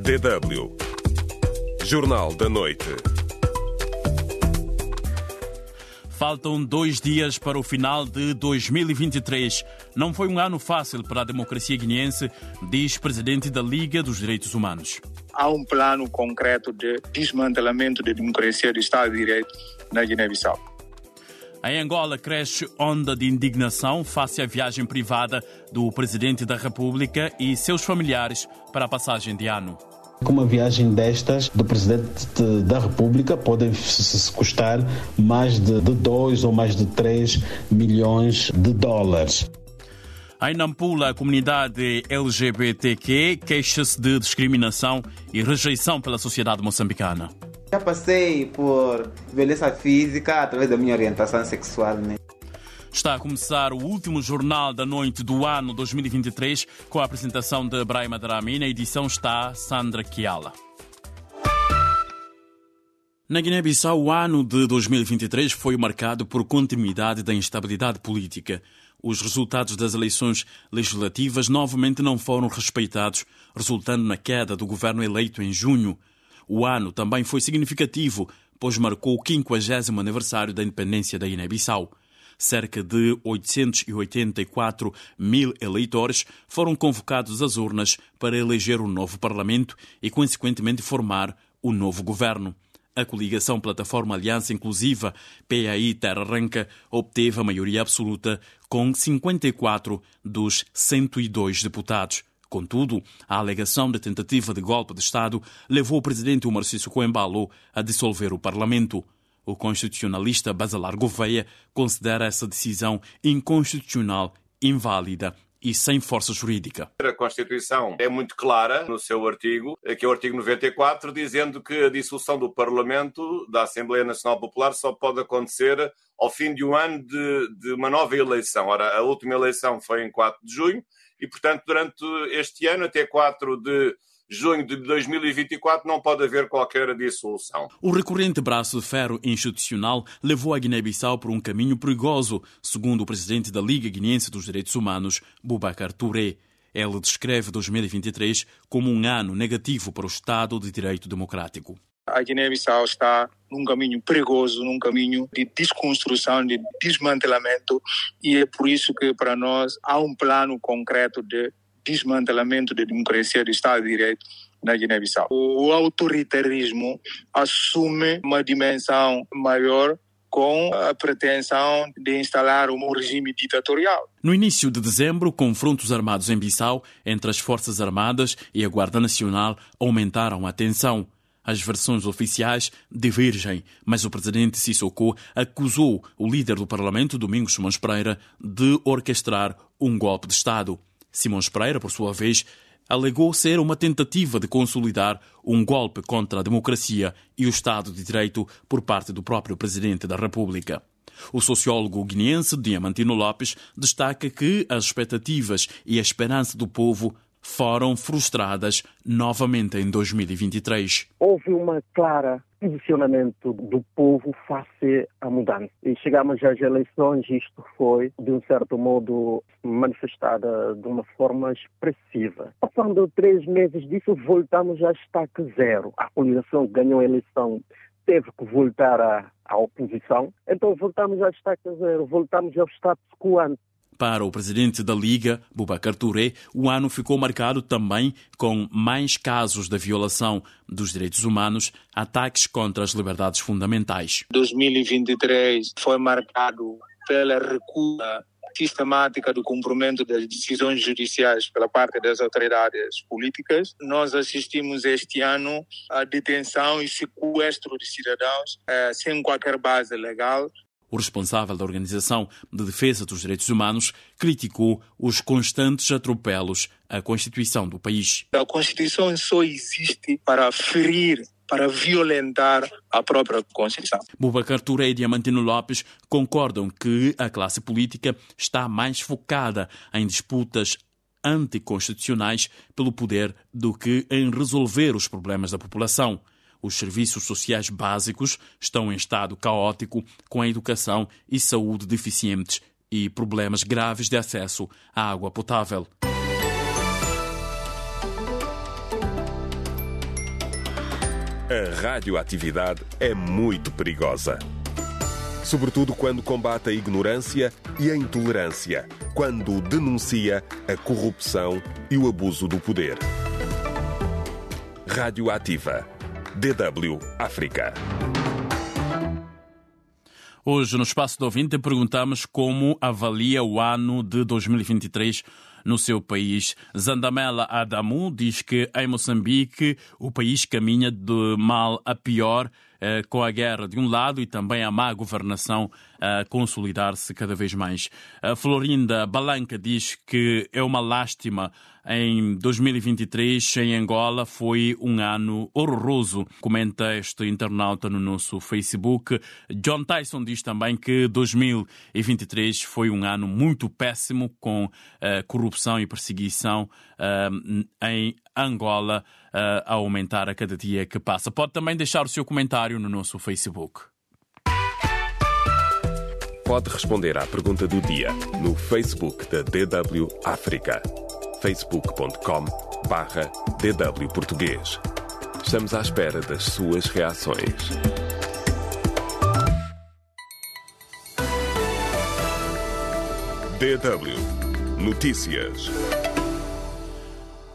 DW Jornal da Noite. Faltam dois dias para o final de 2023. Não foi um ano fácil para a democracia guineense, diz presidente da Liga dos Direitos Humanos. Há um plano concreto de desmantelamento da democracia do Estado de Direito na Guiné-Bissau. Em Angola cresce onda de indignação face à viagem privada do presidente da República e seus familiares para a passagem de ano. Com uma viagem destas do presidente da República pode se custar mais de 2 ou mais de 3 milhões de dólares. Em Nampula, a comunidade LGBTQ queixa-se de discriminação e rejeição pela sociedade moçambicana. Já passei por violência física através da minha orientação sexual. Né? Está a começar o último jornal da noite do ano 2023 com a apresentação de Brahima Darami. Na edição está Sandra Kiala. Na Guiné-Bissau, o ano de 2023 foi marcado por continuidade da instabilidade política. Os resultados das eleições legislativas novamente não foram respeitados, resultando na queda do governo eleito em junho. O ano também foi significativo, pois marcou o 50 aniversário da independência da Guiné-Bissau. Cerca de 884 mil eleitores foram convocados às urnas para eleger o um novo Parlamento e, consequentemente, formar o novo governo. A coligação Plataforma Aliança Inclusiva, PAI Terra Arranca, obteve a maioria absoluta com 54 dos 102 deputados. Contudo, a alegação de tentativa de golpe de Estado levou o presidente Omar Sissoko Embalo a dissolver o Parlamento. O constitucionalista Basalar Gouveia considera essa decisão inconstitucional, inválida e sem força jurídica. A Constituição é muito clara no seu artigo, que é o artigo 94, dizendo que a dissolução do Parlamento, da Assembleia Nacional Popular, só pode acontecer ao fim de um ano de, de uma nova eleição. Ora, a última eleição foi em 4 de junho e, portanto, durante este ano, até 4 de junho de 2024 não pode haver qualquer dissolução. O recorrente braço de ferro institucional levou a Guiné-Bissau por um caminho perigoso, segundo o presidente da Liga Guineense dos Direitos Humanos, Boubacar Touré. Ele descreve 2023 como um ano negativo para o Estado de Direito Democrático. A Guiné-Bissau está num caminho perigoso, num caminho de desconstrução, de desmantelamento, e é por isso que para nós há um plano concreto de desmantelamento da democracia do Estado de Direito na Guiné-Bissau. O autoritarismo assume uma dimensão maior com a pretensão de instalar um regime ditatorial. No início de dezembro, confrontos armados em Bissau entre as Forças Armadas e a Guarda Nacional aumentaram a tensão. As versões oficiais divergem, mas o presidente Sissoko acusou o líder do parlamento, Domingos Simões Pereira, de orquestrar um golpe de Estado. Simões Pereira, por sua vez, alegou ser uma tentativa de consolidar um golpe contra a democracia e o Estado de Direito por parte do próprio Presidente da República. O sociólogo guineense Diamantino Lopes destaca que as expectativas e a esperança do povo foram frustradas novamente em 2023. Houve uma clara posicionamento do povo face à mudança. E chegamos às eleições e isto foi, de um certo modo, manifestada de uma forma expressiva. Passando três meses disso, voltamos a estaque zero. A coligação ganhou a eleição teve que voltar à, à oposição, então voltamos a estaca zero, voltamos ao status quo antes. Para o presidente da Liga, Boubacar Touré, o ano ficou marcado também com mais casos de violação dos direitos humanos, ataques contra as liberdades fundamentais. 2023 foi marcado pela recusa sistemática do cumprimento das decisões judiciais pela parte das autoridades políticas. Nós assistimos este ano à detenção e sequestro de cidadãos eh, sem qualquer base legal. O responsável da Organização de Defesa dos Direitos Humanos criticou os constantes atropelos à Constituição do país. A Constituição só existe para ferir para violentar a própria Constituição. Bubacar Touré e Diamantino Lopes concordam que a classe política está mais focada em disputas anticonstitucionais pelo poder do que em resolver os problemas da população. Os serviços sociais básicos estão em estado caótico, com a educação e saúde deficientes e problemas graves de acesso à água potável. A radioatividade é muito perigosa. Sobretudo quando combate a ignorância e a intolerância, quando denuncia a corrupção e o abuso do poder. Radioativa. DW África. Hoje, no Espaço do Ouvinte, perguntamos como avalia o ano de 2023 no seu país. Zandamela Adamu diz que em Moçambique o país caminha de mal a pior com a guerra de um lado e também a má governação a consolidar-se cada vez mais. A Florinda Balanca diz que é uma lástima em 2023 em Angola foi um ano horroroso. Comenta este internauta no nosso Facebook. John Tyson diz também que 2023 foi um ano muito péssimo com uh, corrupção e perseguição uh, em Angola uh, a aumentar a cada dia que passa. Pode também deixar o seu comentário no nosso Facebook. Pode responder à pergunta do dia no Facebook da DW África. facebook.com barra DW Português. Estamos à espera das suas reações. DW Notícias.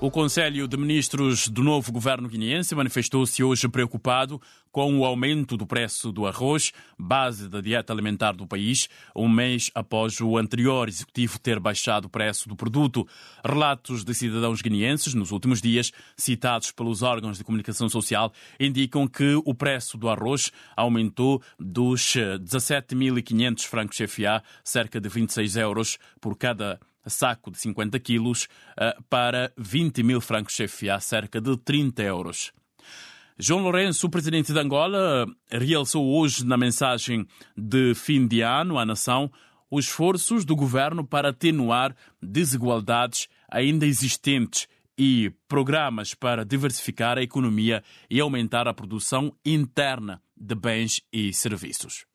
O Conselho de Ministros do novo governo guineense manifestou-se hoje preocupado com o aumento do preço do arroz, base da dieta alimentar do país, um mês após o anterior executivo ter baixado o preço do produto. Relatos de cidadãos guineenses nos últimos dias, citados pelos órgãos de comunicação social, indicam que o preço do arroz aumentou dos 17.500 francos FA, cerca de 26 euros por cada saco de 50 quilos eh, para 20 mil francos CFA, cerca de 30 euros. João Lourenço, presidente de Angola, realçou hoje na mensagem de fim de ano à nação os esforços do governo para atenuar desigualdades ainda existentes e programas para diversificar a economia e aumentar a produção interna de bens e serviços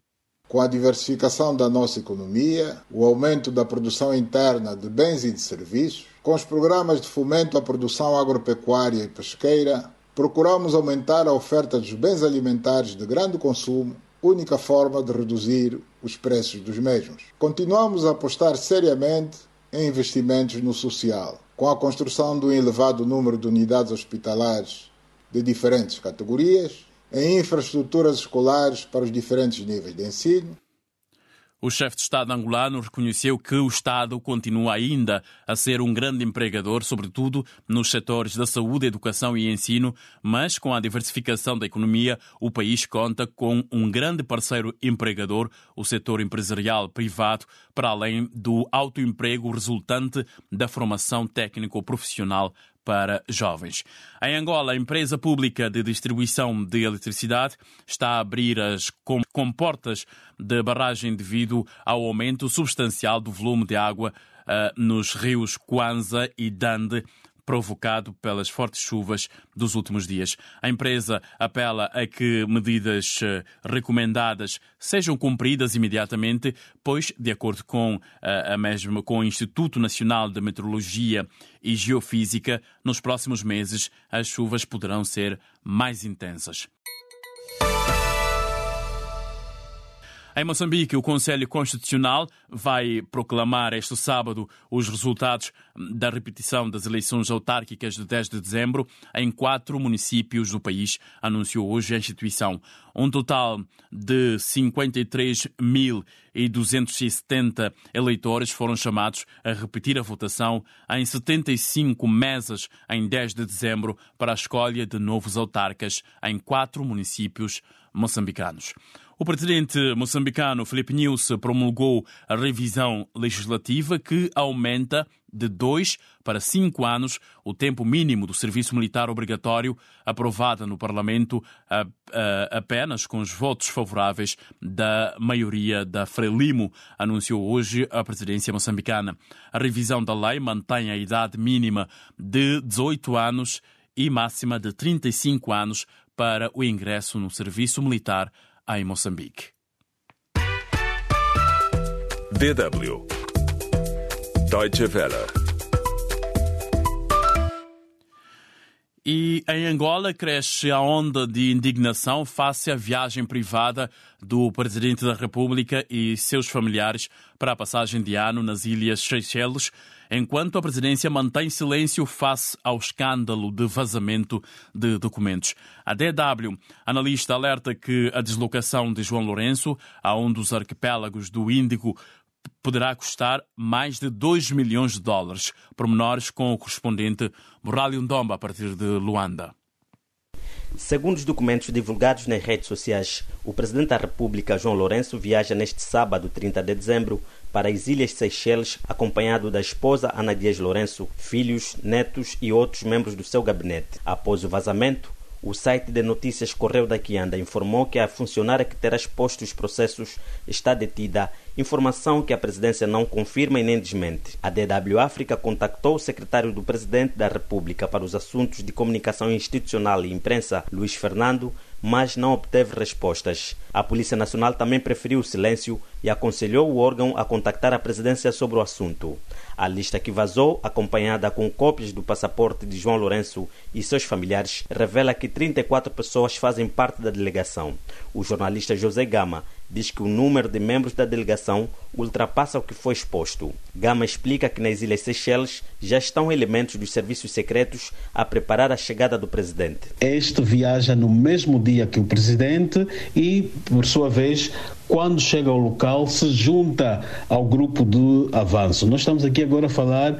com a diversificação da nossa economia, o aumento da produção interna de bens e de serviços, com os programas de fomento à produção agropecuária e pesqueira, procuramos aumentar a oferta dos bens alimentares de grande consumo, única forma de reduzir os preços dos mesmos. Continuamos a apostar seriamente em investimentos no social, com a construção de um elevado número de unidades hospitalares de diferentes categorias, em infraestruturas escolares para os diferentes níveis de ensino. O chefe de Estado angolano reconheceu que o Estado continua ainda a ser um grande empregador, sobretudo nos setores da saúde, educação e ensino, mas com a diversificação da economia, o país conta com um grande parceiro empregador, o setor empresarial privado, para além do autoemprego resultante da formação técnico-profissional para jovens. Em Angola, a empresa pública de distribuição de eletricidade está a abrir as comportas de barragem devido ao aumento substancial do volume de água uh, nos rios Kwanza e Dande, provocado pelas fortes chuvas dos últimos dias. A empresa apela a que medidas eh, recomendadas sejam cumpridas imediatamente, pois, de acordo com eh, a mesma com o Instituto Nacional de Meteorologia e Geofísica, nos próximos meses as chuvas poderão ser mais intensas. Em Moçambique, o Conselho Constitucional vai proclamar este sábado os resultados da repetição das eleições autárquicas de 10 de dezembro em quatro municípios do país, anunciou hoje a instituição. Um total de 53.270 eleitores foram chamados a repetir a votação em 75 mesas em 10 de dezembro para a escolha de novos autarcas em quatro municípios moçambicanos. O presidente moçambicano Felipe News promulgou a revisão legislativa que aumenta de dois para cinco anos o tempo mínimo do serviço militar obrigatório, aprovada no Parlamento apenas com os votos favoráveis da maioria da Frelimo, anunciou hoje a presidência moçambicana. A revisão da lei mantém a idade mínima de 18 anos e máxima de 35 anos para o ingresso no serviço militar em Moçambique. DW Deutsche Welle E em Angola cresce a onda de indignação face à viagem privada do Presidente da República e seus familiares para a passagem de ano nas Ilhas Seychelles, enquanto a presidência mantém silêncio face ao escândalo de vazamento de documentos. A DW, analista, alerta que a deslocação de João Lourenço a um dos arquipélagos do Índico poderá custar mais de 2 milhões de dólares. Pormenores com o correspondente Borralho Ndomba, a partir de Luanda. Segundo os documentos divulgados nas redes sociais, o presidente da República, João Lourenço, viaja neste sábado, 30 de dezembro, para as Ilhas Seychelles, acompanhado da esposa Ana Dias Lourenço, filhos, netos e outros membros do seu gabinete. Após o vazamento, o site de notícias Correio da Quianda informou que a funcionária que terá exposto os processos está detida, informação que a presidência não confirma e nem desmente. A DW África contactou o secretário do presidente da República para os assuntos de comunicação institucional e imprensa, Luiz Fernando, mas não obteve respostas. A Polícia Nacional também preferiu o silêncio e aconselhou o órgão a contactar a presidência sobre o assunto. A lista que vazou, acompanhada com cópias do passaporte de João Lourenço e seus familiares, revela que 34 pessoas fazem parte da delegação. O jornalista José Gama diz que o número de membros da delegação ultrapassa o que foi exposto. Gama explica que nas Ilhas Seychelles já estão elementos dos serviços secretos a preparar a chegada do presidente. Este viaja no mesmo dia que o presidente e, por sua vez, quando chega ao local, se junta ao grupo de avanço. Nós estamos aqui agora a falar,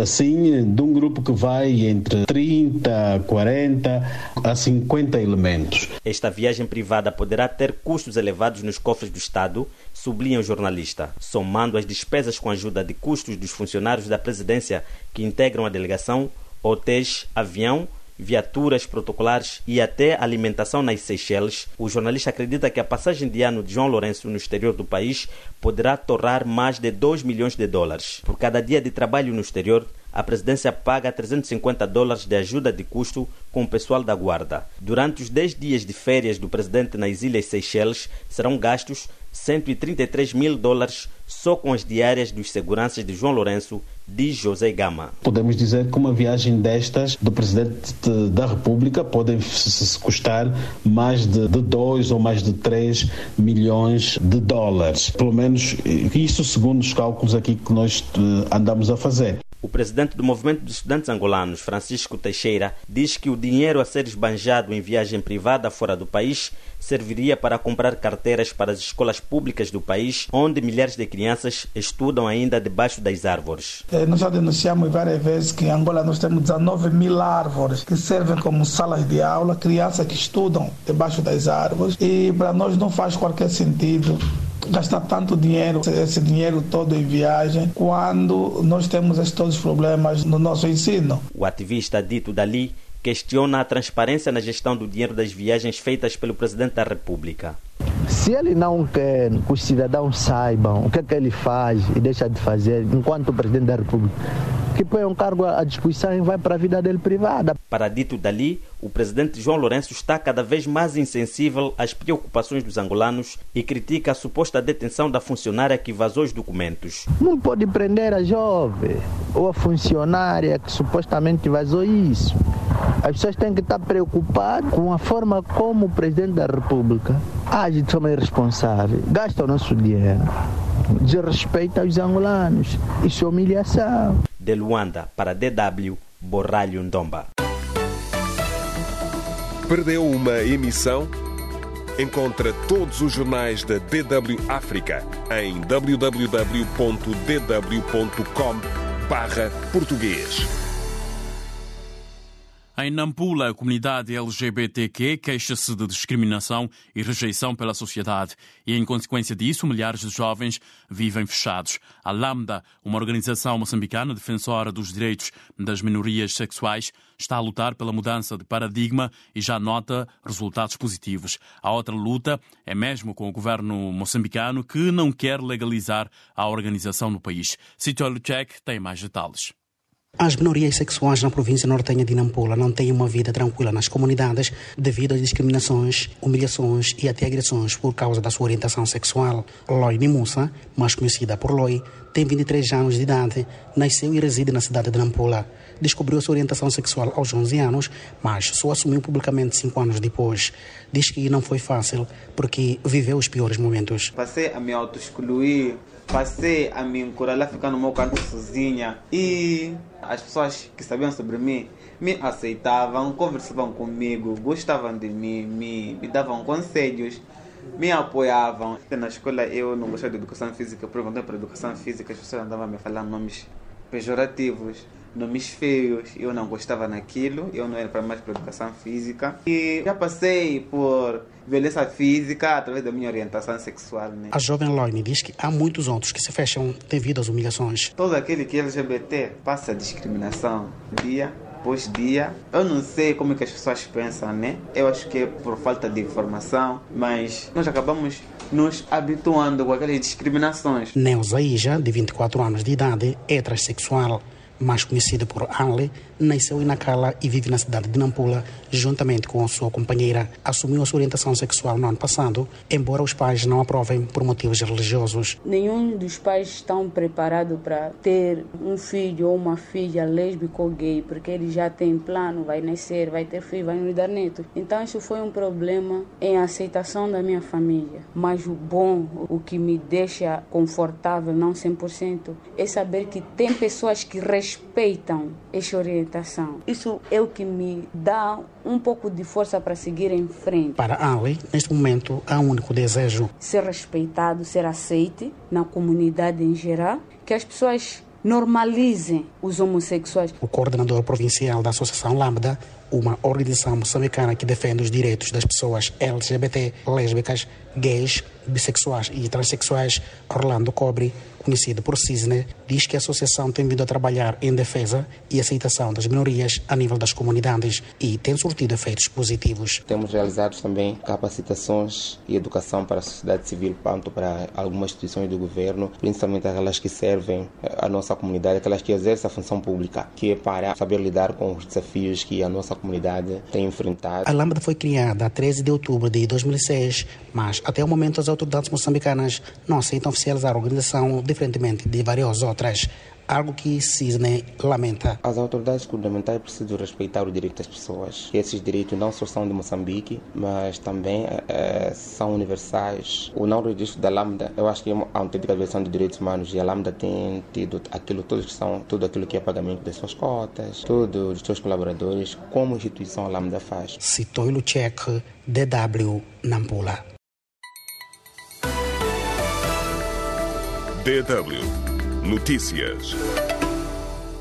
assim, de um grupo que vai entre 30, 40 a 50 elementos. Esta viagem privada poderá ter custos elevados nos cofres do Estado, sublinha o jornalista, somando as despesas com a ajuda de custos dos funcionários da presidência que integram a delegação, hotéis, avião, viaturas protocolares e até alimentação nas Seychelles, o jornalista acredita que a passagem de ano de João Lourenço no exterior do país poderá torrar mais de 2 milhões de dólares. Por cada dia de trabalho no exterior, a presidência paga 350 dólares de ajuda de custo com o pessoal da guarda. Durante os 10 dias de férias do presidente nas Ilhas Seychelles, serão gastos 133 mil dólares só com as diárias dos seguranças de João Lourenço, diz José Gama. Podemos dizer que uma viagem destas do Presidente da República pode custar mais de 2 ou mais de 3 milhões de dólares. Pelo menos isso segundo os cálculos aqui que nós eh, andamos a fazer. O presidente do Movimento dos Estudantes Angolanos, Francisco Teixeira, diz que o dinheiro a ser esbanjado em viagem privada fora do país serviria para comprar carteiras para as escolas públicas do país, onde milhares de crianças estudam ainda debaixo das árvores. Eh, nós já denunciamos várias vezes que em Angola nós temos 19 mil árvores que servem como salas de aula, crianças que estudam debaixo das árvores, e para nós não faz qualquer sentido gastar tanto dinheiro, esse dinheiro todo em viagem, quando nós temos estes todos os problemas no nosso ensino. O ativista dito dali questiona a transparência na gestão do dinheiro das viagens feitas pelo Presidente da República. Se ele não quer que os cidadãos saibam o que é que ele faz e deixa de fazer enquanto Presidente da República, que põe um cargo à disposição e vai para a vida dele privada. Para dito dali, o presidente João Lourenço está cada vez mais insensível às preocupações dos angolanos e critica a suposta detenção da funcionária que vazou os documentos. Não pode prender a jovem ou a funcionária que supostamente vazou isso. As pessoas têm que estar preocupadas com a forma como o presidente da República age de forma irresponsável, gasta o nosso dinheiro, desrespeita os angolanos. Isso é humilhação. De Luanda para DW, Borralho Ndomba. Perdeu uma emissão? Encontra todos os jornais da DW África em www.dw.com/português. Em Nampula, a comunidade LGBTQ queixa-se de discriminação e rejeição pela sociedade e, em consequência disso, milhares de jovens vivem fechados. A Lambda, uma organização moçambicana defensora dos direitos das minorias sexuais, está a lutar pela mudança de paradigma e já nota resultados positivos. A outra luta é mesmo com o governo moçambicano que não quer legalizar a organização no país. Sítio Luchek tem mais detalhes. As minorias sexuais na província nortenha de Nampula não têm uma vida tranquila nas comunidades devido às discriminações, humilhações e até agressões por causa da sua orientação sexual. Loi Nimusa, mais conhecida por Loi, tem 23 anos de idade, nasceu e reside na cidade de Nampula. descobriu sua orientação sexual aos 11 anos, mas só assumiu publicamente cinco anos depois. Diz que não foi fácil porque viveu os piores momentos. Passei a me auto-excluir, passei a me encurralar ficar no meu canto sozinha e as pessoas que sabiam sobre mim me aceitavam, conversavam comigo, gostavam de mim, me, me davam conselhos, me apoiavam. Na escola eu não gostava de educação física, perguntei para educação física, as pessoas andavam a me falar nomes pejorativos, nomes feios, eu não gostava naquilo, eu não era para mais para educação física. E já passei por violência física através da minha orientação sexual. Né? A jovem Loine diz que há muitos outros que se fecham devido às humilhações. Todo aquele que é LGBT passa discriminação dia após dia. Eu não sei como é que as pessoas pensam, né? Eu acho que é por falta de informação, mas nós acabamos nos habituando com aquelas discriminações. Neuza Ija, de 24 anos de idade, é transexual mais conhecida por Anle, nasceu em Nacala e vive na cidade de Nampula, juntamente com a sua companheira. Assumiu a sua orientação sexual no ano passado, embora os pais não aprovem por motivos religiosos. Nenhum dos pais estão preparados para ter um filho ou uma filha lésbica ou gay, porque ele já tem plano, vai nascer, vai ter filho, vai nos dar neto. Então isso foi um problema em aceitação da minha família. Mas o bom, o que me deixa confortável, não 100%, é saber que tem pessoas que respeitam respeitam esta orientação. Isso é o que me dá um pouco de força para seguir em frente. Para Ali, neste momento, há um único desejo: ser respeitado, ser aceite na comunidade em geral, que as pessoas normalizem os homossexuais. O coordenador provincial da Associação Lambda, uma organização moçambicana que defende os direitos das pessoas LGBT, lésbicas, gays, bissexuais e transexuais, Orlando Cobre, conhecido por Cisne, diz que a associação tem vindo a trabalhar em defesa e aceitação das minorias a nível das comunidades e tem surtido efeitos positivos. Temos realizado também capacitações e educação para a sociedade civil, tanto para algumas instituições do governo, principalmente aquelas que servem a nossa comunidade, aquelas que exercem a função pública, que é para saber lidar com os desafios que a nossa comunidade tem enfrentado. A Lambda foi criada a 13 de outubro de 2006, mas até o momento as autoridades moçambicanas não aceitam oficializar a organização diferentemente de várias outras algo que Cisne lamenta. As autoridades governamentais precisam respeitar o direito das pessoas. Esses direitos não só são de Moçambique, mas também é, são universais. O não registro da Lambda, eu acho que é uma autêntica versão de direitos humanos e a Lambda tem tido aquilo tudo que são tudo aquilo que é pagamento das suas cotas, tudo dos seus colaboradores, como instituição a Lambda faz. Citou Luchek, DW Nampula. DW Notícias.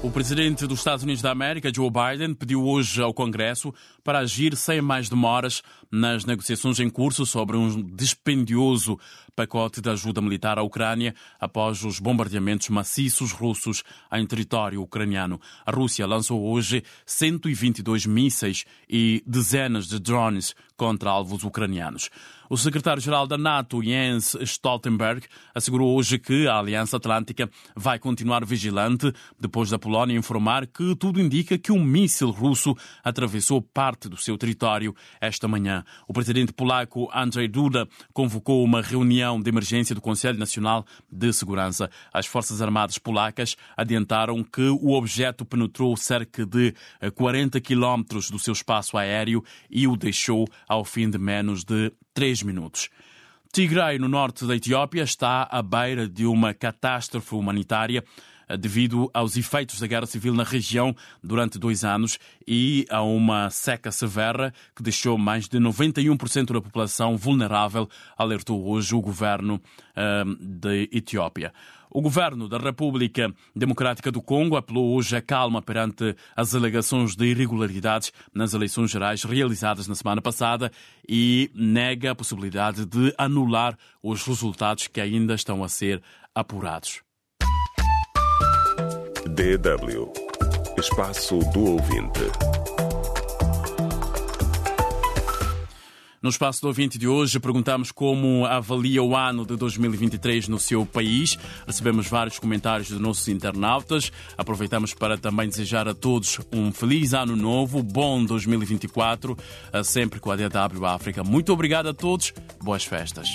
O presidente dos Estados Unidos da América, Joe Biden, pediu hoje ao Congresso para agir sem mais demoras nas negociações em curso sobre um dispendioso pacote de ajuda militar à Ucrânia após os bombardeamentos maciços russos em território ucraniano. A Rússia lançou hoje 122 mísseis e dezenas de drones contra alvos ucranianos. O secretário-geral da NATO, Jens Stoltenberg, assegurou hoje que a Aliança Atlântica vai continuar vigilante depois da Polónia informar que tudo indica que um míssil russo atravessou parte do seu território esta manhã. O presidente polaco Andrzej Duda convocou uma reunião de emergência do Conselho Nacional de Segurança. As Forças Armadas polacas adiantaram que o objeto penetrou cerca de 40 quilómetros do seu espaço aéreo e o deixou ao fim de menos de três minutos. Tigray, no norte da Etiópia, está à beira de uma catástrofe humanitária eh, devido aos efeitos da guerra civil na região durante dois anos e a uma seca severa que deixou mais de 91% da população vulnerável, alertou hoje o governo uh, da Etiópia. O governo da República Democrática do Congo apelou hoje a calma perante as alegações de irregularidades nas eleições gerais realizadas na semana passada e nega a possibilidade de anular os resultados que ainda estão a ser apurados. DW Espaço do Ouvinte. No espaço do ouvinte de hoje, perguntamos como avalia o ano de 2023 no seu país. Recebemos vários comentários dos nossos internautas. Aproveitamos para também desejar a todos um feliz ano novo, bom 2024, sempre com a DW África. Muito obrigado a todos, boas festas.